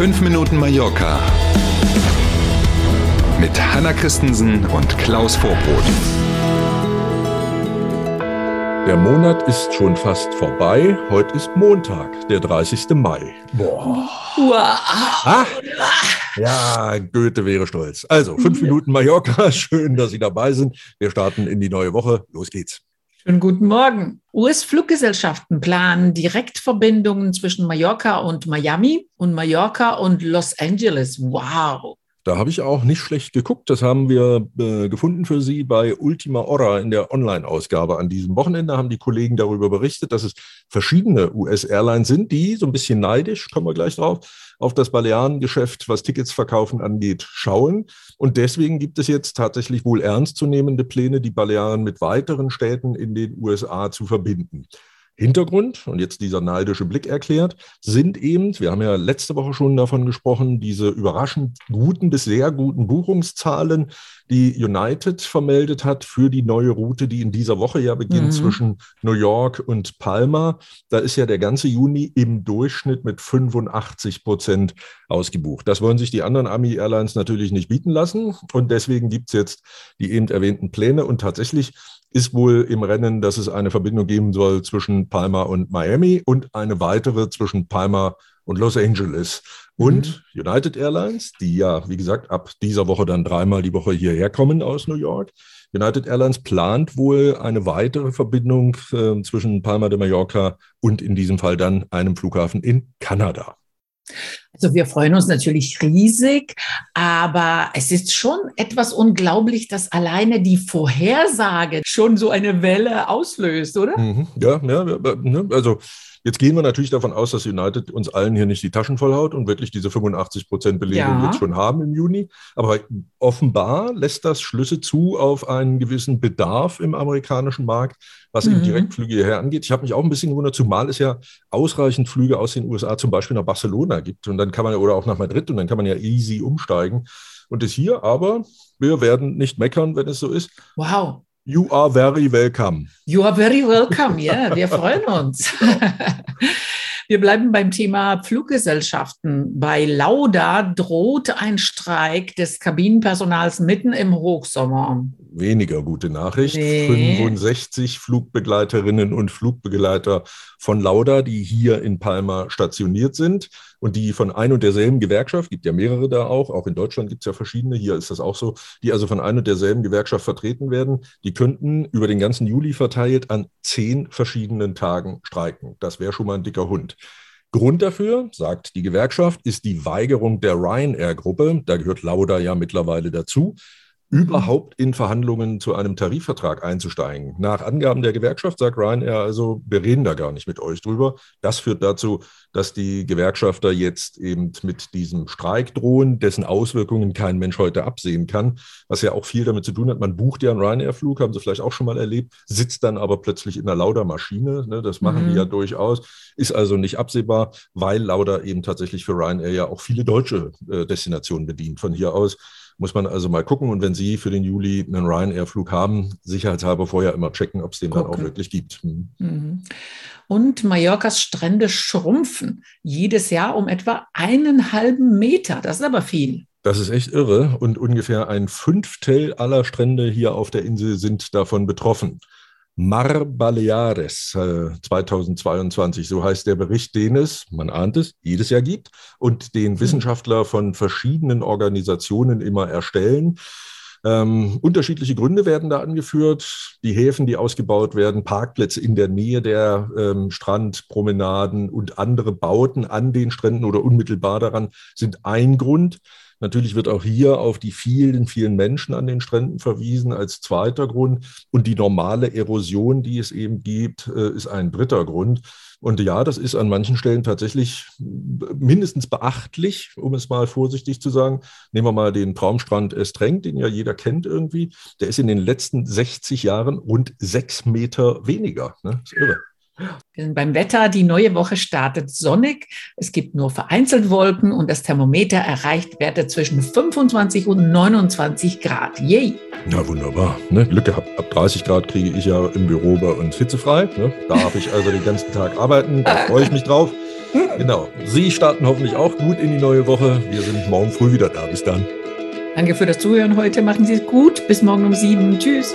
5 Minuten Mallorca mit Hanna Christensen und Klaus Vorbrot. Der Monat ist schon fast vorbei. Heute ist Montag, der 30. Mai. Boah. Ah, ja, Goethe wäre stolz. Also, fünf Minuten Mallorca. Schön, dass Sie dabei sind. Wir starten in die neue Woche. Los geht's. Schönen guten Morgen. US-Fluggesellschaften planen Direktverbindungen zwischen Mallorca und Miami und Mallorca und Los Angeles. Wow. Da habe ich auch nicht schlecht geguckt. Das haben wir äh, gefunden für Sie bei Ultima Hora in der Online-Ausgabe. An diesem Wochenende haben die Kollegen darüber berichtet, dass es verschiedene US-Airlines sind, die so ein bisschen neidisch, kommen wir gleich drauf, auf das Balearengeschäft, was Tickets verkaufen angeht, schauen. Und deswegen gibt es jetzt tatsächlich wohl ernstzunehmende Pläne, die Balearen mit weiteren Städten in den USA zu verbinden. Hintergrund, und jetzt dieser neidische Blick erklärt, sind eben, wir haben ja letzte Woche schon davon gesprochen, diese überraschend guten bis sehr guten Buchungszahlen, die United vermeldet hat für die neue Route, die in dieser Woche ja beginnt mhm. zwischen New York und Palma. Da ist ja der ganze Juni im Durchschnitt mit 85 Prozent ausgebucht. Das wollen sich die anderen Army Airlines natürlich nicht bieten lassen. Und deswegen gibt es jetzt die eben erwähnten Pläne. Und tatsächlich ist wohl im Rennen, dass es eine Verbindung geben soll zwischen Palma und Miami und eine weitere zwischen Palma und Los Angeles. Und mhm. United Airlines, die ja, wie gesagt, ab dieser Woche dann dreimal die Woche hierher kommen aus New York. United Airlines plant wohl eine weitere Verbindung äh, zwischen Palma de Mallorca und in diesem Fall dann einem Flughafen in Kanada. Also wir freuen uns natürlich riesig, aber es ist schon etwas unglaublich, dass alleine die Vorhersage schon so eine Welle auslöst, oder? Mhm. Ja, ja, ne, also Jetzt gehen wir natürlich davon aus, dass United uns allen hier nicht die Taschen vollhaut und wirklich diese 85 Prozent Belegung ja. jetzt schon haben im Juni. Aber offenbar lässt das Schlüsse zu auf einen gewissen Bedarf im amerikanischen Markt, was mhm. eben Direktflüge hierher angeht. Ich habe mich auch ein bisschen gewundert, zumal es ja ausreichend Flüge aus den USA zum Beispiel nach Barcelona gibt. Und dann kann man oder auch nach Madrid und dann kann man ja easy umsteigen. Und das hier aber, wir werden nicht meckern, wenn es so ist. Wow. You are very welcome. You are very welcome, ja, yeah, wir freuen uns. Wir bleiben beim Thema Fluggesellschaften. Bei Lauda droht ein Streik des Kabinenpersonals mitten im Hochsommer. Weniger gute Nachricht. Nee. 65 Flugbegleiterinnen und Flugbegleiter von Lauda, die hier in Palma stationiert sind und die von ein und derselben Gewerkschaft, gibt ja mehrere da auch, auch in Deutschland gibt es ja verschiedene, hier ist das auch so, die also von ein und derselben Gewerkschaft vertreten werden, die könnten über den ganzen Juli verteilt an zehn verschiedenen Tagen streiken. Das wäre schon mal ein dicker Hund. Grund dafür, sagt die Gewerkschaft, ist die Weigerung der Ryanair-Gruppe, da gehört Lauda ja mittlerweile dazu, überhaupt in Verhandlungen zu einem Tarifvertrag einzusteigen. Nach Angaben der Gewerkschaft sagt Ryanair also, wir reden da gar nicht mit euch drüber. Das führt dazu, dass die Gewerkschafter jetzt eben mit diesem Streik drohen, dessen Auswirkungen kein Mensch heute absehen kann, was ja auch viel damit zu tun hat. Man bucht ja einen Ryanair-Flug, haben Sie vielleicht auch schon mal erlebt, sitzt dann aber plötzlich in einer Lauda-Maschine. Ne, das machen mhm. die ja durchaus, ist also nicht absehbar, weil Lauda eben tatsächlich für Ryanair ja auch viele deutsche äh, Destinationen bedient. Von hier aus muss man also mal gucken. Und wenn Sie für den Juli einen Ryanair-Flug haben, sicherheitshalber vorher immer checken, ob es den Gucken. dann auch wirklich gibt. Hm. Mhm. Und Mallorcas Strände schrumpfen jedes Jahr um etwa einen halben Meter. Das ist aber viel. Das ist echt irre. Und ungefähr ein Fünftel aller Strände hier auf der Insel sind davon betroffen. Mar Baleares äh, 2022, so heißt der Bericht, den es, man ahnt es, jedes Jahr gibt und den hm. Wissenschaftler von verschiedenen Organisationen immer erstellen. Ähm, unterschiedliche Gründe werden da angeführt. Die Häfen, die ausgebaut werden, Parkplätze in der Nähe der ähm, Strandpromenaden und andere Bauten an den Stränden oder unmittelbar daran sind ein Grund. Natürlich wird auch hier auf die vielen, vielen Menschen an den Stränden verwiesen als zweiter Grund. Und die normale Erosion, die es eben gibt, äh, ist ein dritter Grund. Und ja, das ist an manchen Stellen tatsächlich mindestens beachtlich, um es mal vorsichtig zu sagen. Nehmen wir mal den Traumstrand Estrenk, den ja jeder kennt irgendwie. Der ist in den letzten 60 Jahren rund sechs Meter weniger. Ne? Das ist irre. Beim Wetter. Die neue Woche startet sonnig. Es gibt nur vereinzelt Wolken und das Thermometer erreicht Werte zwischen 25 und 29 Grad. Yay! Ja, wunderbar. Ne? Glück gehabt. Ab 30 Grad kriege ich ja im Büro bei uns hitzefrei. Ne? Darf ich also den ganzen Tag arbeiten. Da freue ich mich drauf. Genau. Sie starten hoffentlich auch gut in die neue Woche. Wir sind morgen früh wieder da. Bis dann. Danke für das Zuhören heute. Machen Sie es gut. Bis morgen um sieben. Tschüss.